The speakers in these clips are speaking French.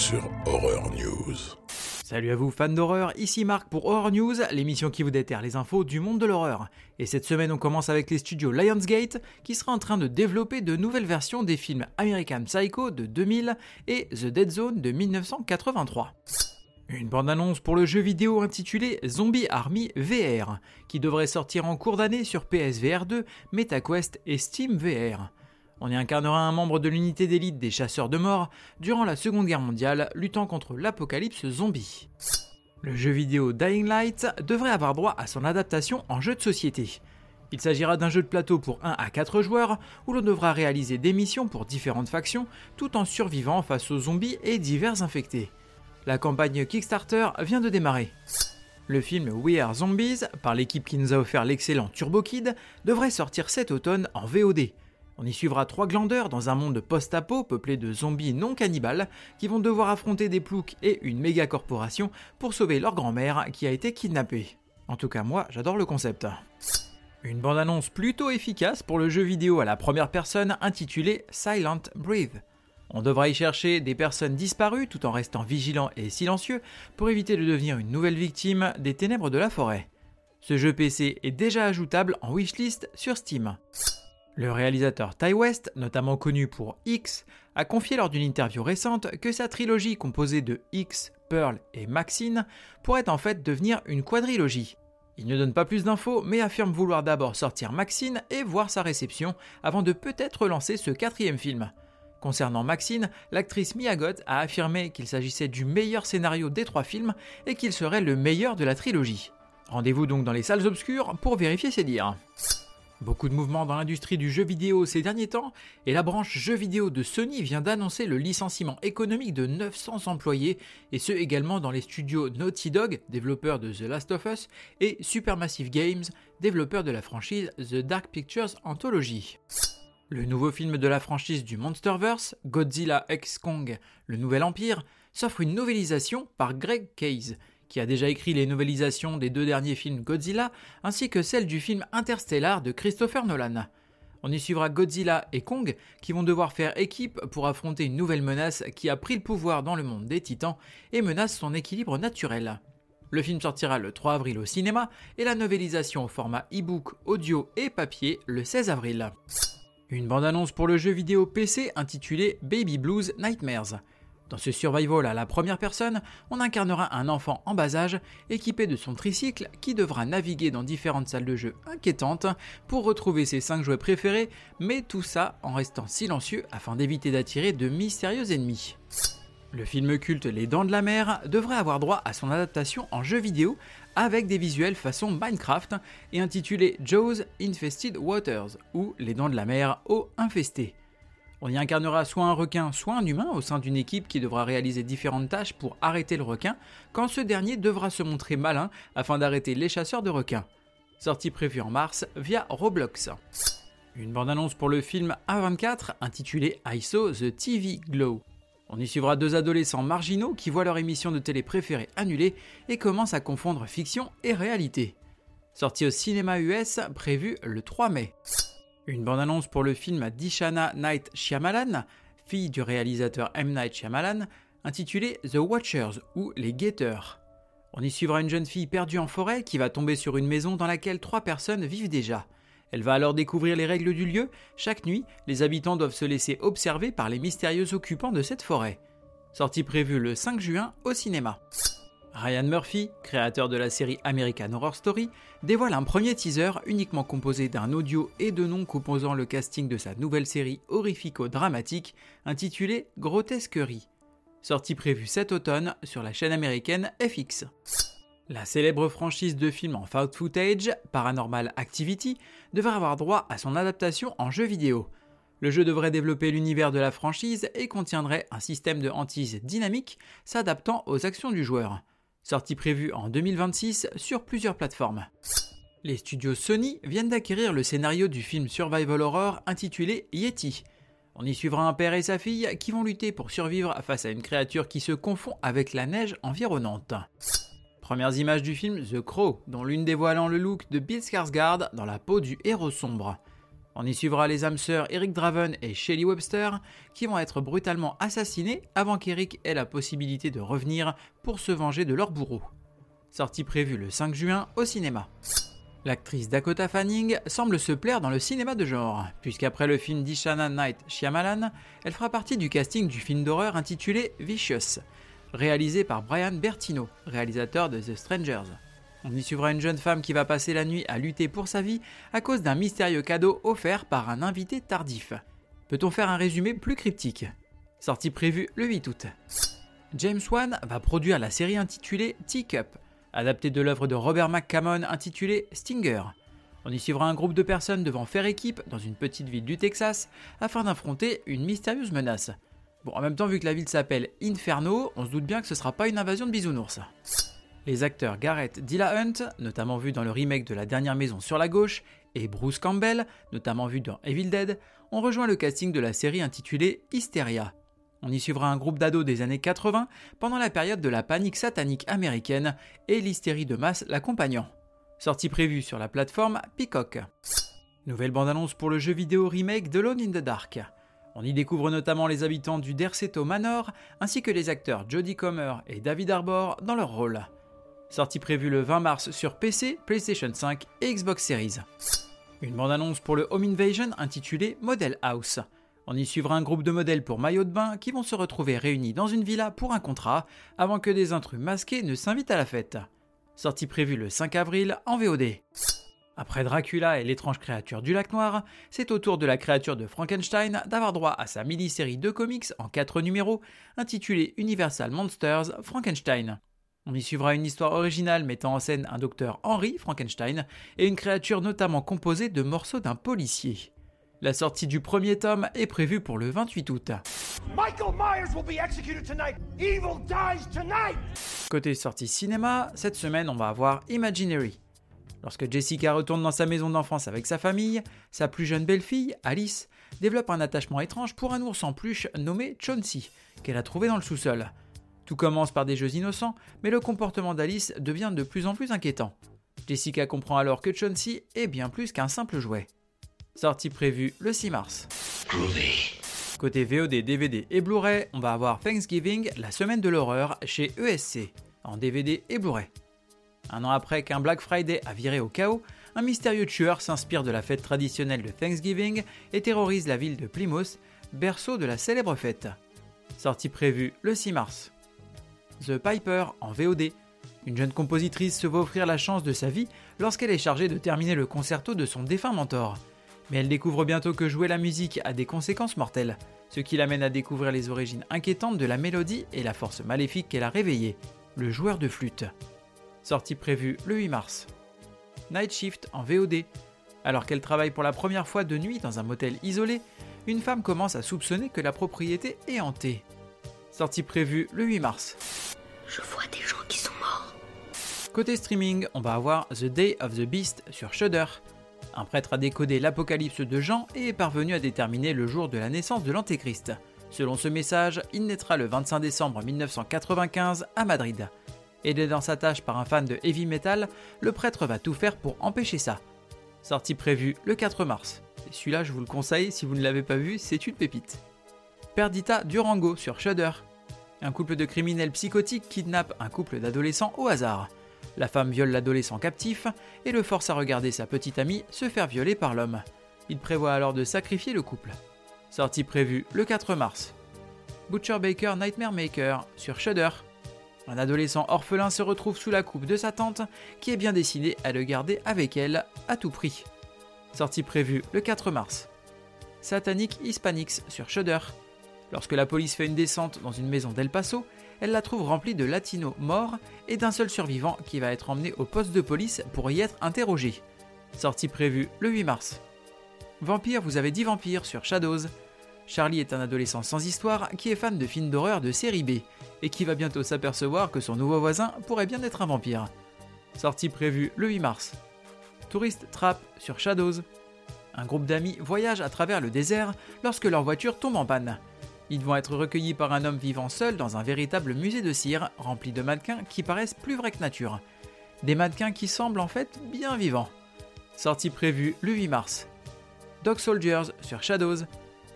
Sur Horror News. Salut à vous fans d'horreur, ici Marc pour Horror News, l'émission qui vous déterre les infos du monde de l'horreur. Et cette semaine on commence avec les studios Lionsgate qui sera en train de développer de nouvelles versions des films American Psycho de 2000 et The Dead Zone de 1983. Une bande-annonce pour le jeu vidéo intitulé Zombie Army VR, qui devrait sortir en cours d'année sur PSVR 2, MetaQuest et Steam VR. On y incarnera un membre de l'unité d'élite des chasseurs de mort durant la Seconde Guerre mondiale, luttant contre l'apocalypse zombie. Le jeu vidéo Dying Light devrait avoir droit à son adaptation en jeu de société. Il s'agira d'un jeu de plateau pour 1 à 4 joueurs où l'on devra réaliser des missions pour différentes factions tout en survivant face aux zombies et divers infectés. La campagne Kickstarter vient de démarrer. Le film We Are Zombies, par l'équipe qui nous a offert l'excellent Turbo Kid, devrait sortir cet automne en VOD. On y suivra trois glandeurs dans un monde post-apo peuplé de zombies non cannibales qui vont devoir affronter des ploucs et une méga corporation pour sauver leur grand-mère qui a été kidnappée. En tout cas, moi, j'adore le concept. Une bande-annonce plutôt efficace pour le jeu vidéo à la première personne intitulé Silent Breathe. On devra y chercher des personnes disparues tout en restant vigilant et silencieux pour éviter de devenir une nouvelle victime des ténèbres de la forêt. Ce jeu PC est déjà ajoutable en wishlist sur Steam. Le réalisateur Ty West, notamment connu pour X, a confié lors d'une interview récente que sa trilogie composée de X, Pearl et Maxine pourrait en fait devenir une quadrilogie. Il ne donne pas plus d'infos, mais affirme vouloir d'abord sortir Maxine et voir sa réception avant de peut-être lancer ce quatrième film. Concernant Maxine, l'actrice Mia Goth a affirmé qu'il s'agissait du meilleur scénario des trois films et qu'il serait le meilleur de la trilogie. Rendez-vous donc dans les salles obscures pour vérifier ses dires. Beaucoup de mouvements dans l'industrie du jeu vidéo ces derniers temps, et la branche jeux vidéo de Sony vient d'annoncer le licenciement économique de 900 employés, et ce également dans les studios Naughty Dog, développeurs de The Last of Us, et Supermassive Games, développeur de la franchise The Dark Pictures Anthology. Le nouveau film de la franchise du Monsterverse, Godzilla X Kong, le Nouvel Empire, s'offre une novélisation par Greg Case, qui a déjà écrit les novélisations des deux derniers films Godzilla, ainsi que celle du film Interstellar de Christopher Nolan. On y suivra Godzilla et Kong qui vont devoir faire équipe pour affronter une nouvelle menace qui a pris le pouvoir dans le monde des titans et menace son équilibre naturel. Le film sortira le 3 avril au cinéma et la novélisation au format e-book, audio et papier le 16 avril. Une bande-annonce pour le jeu vidéo PC intitulé Baby Blues Nightmares. Dans ce survival à la première personne, on incarnera un enfant en bas âge équipé de son tricycle qui devra naviguer dans différentes salles de jeu inquiétantes pour retrouver ses 5 jouets préférés, mais tout ça en restant silencieux afin d'éviter d'attirer de mystérieux ennemis. Le film culte Les Dents de la Mer devrait avoir droit à son adaptation en jeu vidéo avec des visuels façon Minecraft et intitulé Jaws Infested Waters ou Les Dents de la Mer eau infestée. On y incarnera soit un requin, soit un humain au sein d'une équipe qui devra réaliser différentes tâches pour arrêter le requin, quand ce dernier devra se montrer malin afin d'arrêter les chasseurs de requins. Sortie prévue en mars via Roblox. Une bande-annonce pour le film A24 intitulé ISO The TV Glow. On y suivra deux adolescents marginaux qui voient leur émission de télé préférée annulée et commencent à confondre fiction et réalité. Sortie au cinéma US prévue le 3 mai. Une bande-annonce pour le film Dishana Night Shyamalan, fille du réalisateur M. Night Shyamalan, intitulé The Watchers ou Les Guetteurs. On y suivra une jeune fille perdue en forêt qui va tomber sur une maison dans laquelle trois personnes vivent déjà. Elle va alors découvrir les règles du lieu. Chaque nuit, les habitants doivent se laisser observer par les mystérieux occupants de cette forêt. Sortie prévue le 5 juin au cinéma. Ryan Murphy, créateur de la série American Horror Story, dévoile un premier teaser uniquement composé d'un audio et de noms composant le casting de sa nouvelle série horrifico-dramatique intitulée Grotesquerie, sortie prévue cet automne sur la chaîne américaine FX. La célèbre franchise de films en found footage, Paranormal Activity, devrait avoir droit à son adaptation en jeu vidéo. Le jeu devrait développer l'univers de la franchise et contiendrait un système de hantise dynamique s'adaptant aux actions du joueur sortie prévue en 2026 sur plusieurs plateformes. Les studios Sony viennent d'acquérir le scénario du film survival horror intitulé Yeti. On y suivra un père et sa fille qui vont lutter pour survivre face à une créature qui se confond avec la neige environnante. Premières images du film The Crow, dont l'une dévoilant le look de Bill Skarsgård dans la peau du héros sombre. On y suivra les âmes sœurs Eric Draven et Shelly Webster qui vont être brutalement assassinés avant qu'Eric ait la possibilité de revenir pour se venger de leur bourreau. Sortie prévue le 5 juin au cinéma. L'actrice Dakota Fanning semble se plaire dans le cinéma de genre, puisqu'après le film d'Ishana Night Shyamalan, elle fera partie du casting du film d'horreur intitulé Vicious, réalisé par Brian Bertino, réalisateur de The Strangers. On y suivra une jeune femme qui va passer la nuit à lutter pour sa vie à cause d'un mystérieux cadeau offert par un invité tardif. Peut-on faire un résumé plus cryptique? Sortie prévue le 8 août. James Wan va produire la série intitulée Teacup, adapté de l'œuvre de Robert McCammon intitulée Stinger. On y suivra un groupe de personnes devant faire équipe dans une petite ville du Texas afin d'affronter une mystérieuse menace. Bon, en même temps, vu que la ville s'appelle Inferno, on se doute bien que ce sera pas une invasion de bisounours. Les acteurs Garrett Dillahunt, notamment vu dans le remake de La Dernière Maison sur la gauche, et Bruce Campbell, notamment vu dans Evil Dead, ont rejoint le casting de la série intitulée Hysteria, on y suivra un groupe d'ados des années 80 pendant la période de la panique satanique américaine et l'hystérie de masse l'accompagnant. Sortie prévue sur la plateforme Peacock. Nouvelle bande-annonce pour le jeu vidéo remake de Lone in the Dark. On y découvre notamment les habitants du Derceto Manor ainsi que les acteurs Jodie Comer et David Arbor dans leur rôle. Sortie prévue le 20 mars sur PC, PlayStation 5 et Xbox Series. Une bande-annonce pour le Home Invasion intitulée Model House. On y suivra un groupe de modèles pour maillot de bain qui vont se retrouver réunis dans une villa pour un contrat avant que des intrus masqués ne s'invitent à la fête. Sortie prévue le 5 avril en VOD. Après Dracula et l'étrange créature du lac noir, c'est au tour de la créature de Frankenstein d'avoir droit à sa mini-série de comics en 4 numéros intitulée Universal Monsters Frankenstein. On y suivra une histoire originale mettant en scène un docteur Henry Frankenstein et une créature notamment composée de morceaux d'un policier. La sortie du premier tome est prévue pour le 28 août. Côté sortie cinéma, cette semaine on va avoir Imaginary. Lorsque Jessica retourne dans sa maison d'enfance avec sa famille, sa plus jeune belle-fille, Alice, développe un attachement étrange pour un ours en peluche nommé Chauncey, qu'elle a trouvé dans le sous-sol. Tout commence par des jeux innocents, mais le comportement d'Alice devient de plus en plus inquiétant. Jessica comprend alors que Chauncey est bien plus qu'un simple jouet. Sortie prévue le 6 mars. Côté VOD, DVD et Blu-ray, on va avoir Thanksgiving, la semaine de l'horreur, chez ESC, en DVD et Blu-ray. Un an après qu'un Black Friday a viré au chaos, un mystérieux tueur s'inspire de la fête traditionnelle de Thanksgiving et terrorise la ville de Plymouth, berceau de la célèbre fête. Sortie prévue le 6 mars. The Piper en VOD. Une jeune compositrice se voit offrir la chance de sa vie lorsqu'elle est chargée de terminer le concerto de son défunt mentor. Mais elle découvre bientôt que jouer la musique a des conséquences mortelles, ce qui l'amène à découvrir les origines inquiétantes de la mélodie et la force maléfique qu'elle a réveillée, le joueur de flûte. Sortie prévue le 8 mars. Night Shift en VOD. Alors qu'elle travaille pour la première fois de nuit dans un motel isolé, une femme commence à soupçonner que la propriété est hantée. Sortie prévue le 8 mars. Je vois des gens qui sont morts. Côté streaming, on va avoir The Day of the Beast sur Shudder, un prêtre a décodé l'Apocalypse de Jean et est parvenu à déterminer le jour de la naissance de l'Antéchrist. Selon ce message, il naîtra le 25 décembre 1995 à Madrid. Aidé dans sa tâche par un fan de heavy metal, le prêtre va tout faire pour empêcher ça. Sortie prévue le 4 mars. celui-là, je vous le conseille, si vous ne l'avez pas vu, c'est une pépite. Perdita Durango sur Shudder. Un couple de criminels psychotiques kidnappe un couple d'adolescents au hasard. La femme viole l'adolescent captif et le force à regarder sa petite amie se faire violer par l'homme. Il prévoit alors de sacrifier le couple. Sortie prévue le 4 mars. Butcher Baker Nightmare Maker sur Shudder. Un adolescent orphelin se retrouve sous la coupe de sa tante qui est bien décidée à le garder avec elle à tout prix. Sortie prévue le 4 mars. Satanic Hispanics sur Shudder. Lorsque la police fait une descente dans une maison d'El Paso, elle la trouve remplie de latinos morts et d'un seul survivant qui va être emmené au poste de police pour y être interrogé. Sortie prévue le 8 mars. Vampire, vous avez dit vampire sur Shadows. Charlie est un adolescent sans histoire qui est fan de films d'horreur de série B et qui va bientôt s'apercevoir que son nouveau voisin pourrait bien être un vampire. Sortie prévue le 8 mars. Touriste Trap sur Shadows. Un groupe d'amis voyage à travers le désert lorsque leur voiture tombe en panne. Ils vont être recueillis par un homme vivant seul dans un véritable musée de cire rempli de mannequins qui paraissent plus vrais que nature. Des mannequins qui semblent en fait bien vivants. Sortie prévue le 8 mars. Dog Soldiers sur Shadows.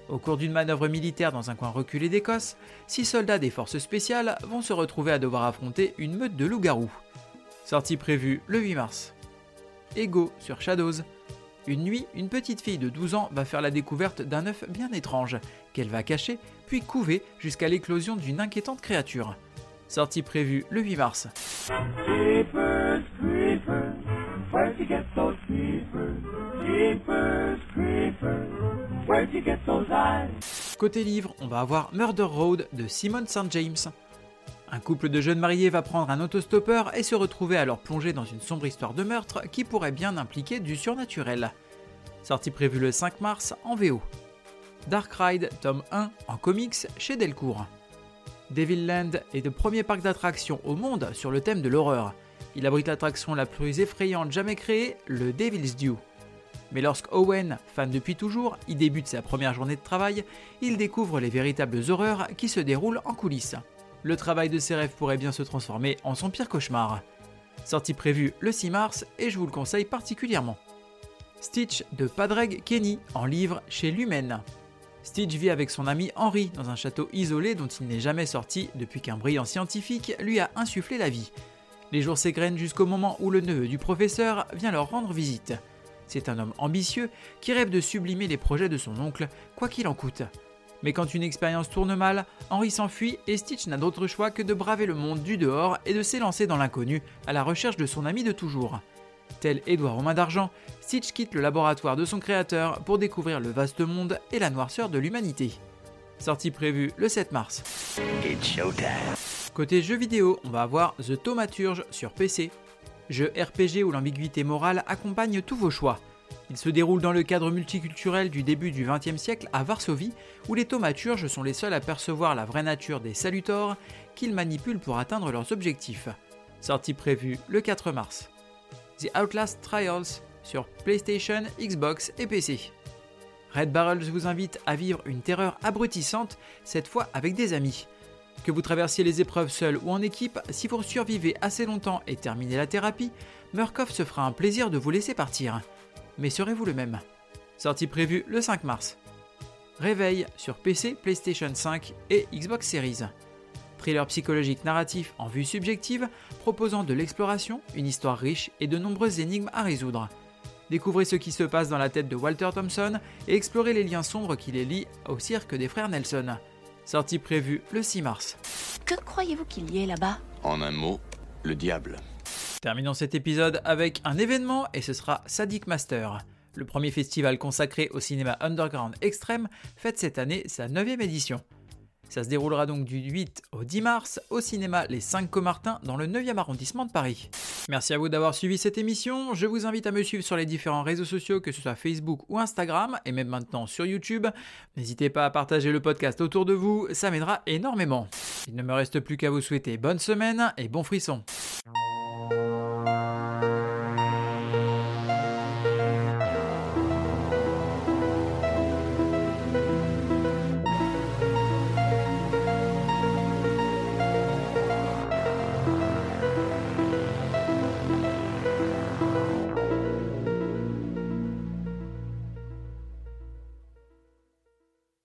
Au cours d'une manœuvre militaire dans un coin reculé d'Écosse, six soldats des forces spéciales vont se retrouver à devoir affronter une meute de loups-garous. Sortie prévue le 8 mars. Ego sur Shadows. Une nuit, une petite fille de 12 ans va faire la découverte d'un œuf bien étrange, qu'elle va cacher, puis couver jusqu'à l'éclosion d'une inquiétante créature. Sortie prévue le 8 mars. Jeepers creepers, where'd you get those creepers? Jeepers creepers, where'd you get those eyes? Côté livre, on va avoir Murder Road de Simon St. James. Un couple de jeunes mariés va prendre un autostoppeur et se retrouver alors plongé dans une sombre histoire de meurtre qui pourrait bien impliquer du surnaturel. Sortie prévue le 5 mars en VO. Dark Ride, tome 1 en comics chez Delcourt. Devilland est le premier parc d'attractions au monde sur le thème de l'horreur. Il abrite l'attraction la plus effrayante jamais créée, le Devil's Due. Mais lorsque Owen, fan depuis toujours, y débute sa première journée de travail, il découvre les véritables horreurs qui se déroulent en coulisses. Le travail de ses rêves pourrait bien se transformer en son pire cauchemar. Sortie prévue le 6 mars et je vous le conseille particulièrement. Stitch de Padraig Kenny en livre chez Lumen. Stitch vit avec son ami Henry dans un château isolé dont il n'est jamais sorti depuis qu'un brillant scientifique lui a insufflé la vie. Les jours s'égrènent jusqu'au moment où le neveu du professeur vient leur rendre visite. C'est un homme ambitieux qui rêve de sublimer les projets de son oncle, quoi qu'il en coûte. Mais quand une expérience tourne mal, Henry s'enfuit et Stitch n'a d'autre choix que de braver le monde du dehors et de s'élancer dans l'inconnu à la recherche de son ami de toujours. Tel Édouard aux mains d'argent, Stitch quitte le laboratoire de son créateur pour découvrir le vaste monde et la noirceur de l'humanité. Sortie prévue le 7 mars. Côté jeux vidéo, on va avoir The Thaumaturge sur PC. Jeu RPG où l'ambiguïté morale accompagne tous vos choix. Il se déroule dans le cadre multiculturel du début du XXe siècle à Varsovie, où les thaumaturges sont les seuls à percevoir la vraie nature des salutors qu'ils manipulent pour atteindre leurs objectifs. Sortie prévue le 4 mars. The Outlast Trials sur PlayStation, Xbox et PC. Red Barrels vous invite à vivre une terreur abrutissante, cette fois avec des amis. Que vous traversiez les épreuves seul ou en équipe, si vous survivez assez longtemps et terminez la thérapie, Murkoff se fera un plaisir de vous laisser partir. Mais serez-vous le même? Sortie prévue le 5 mars. Réveil sur PC, PlayStation 5 et Xbox Series. Thriller psychologique narratif en vue subjective, proposant de l'exploration, une histoire riche et de nombreuses énigmes à résoudre. Découvrez ce qui se passe dans la tête de Walter Thompson et explorez les liens sombres qui les lient au cirque des frères Nelson. Sortie prévue le 6 mars. Que croyez-vous qu'il y ait là-bas? En un mot, le diable. Terminons cet épisode avec un événement et ce sera Sadik Master. Le premier festival consacré au cinéma underground extrême fête cette année sa 9 édition. Ça se déroulera donc du 8 au 10 mars au cinéma Les 5 Comartins dans le 9e arrondissement de Paris. Merci à vous d'avoir suivi cette émission. Je vous invite à me suivre sur les différents réseaux sociaux, que ce soit Facebook ou Instagram, et même maintenant sur YouTube. N'hésitez pas à partager le podcast autour de vous, ça m'aidera énormément. Il ne me reste plus qu'à vous souhaiter bonne semaine et bon frisson.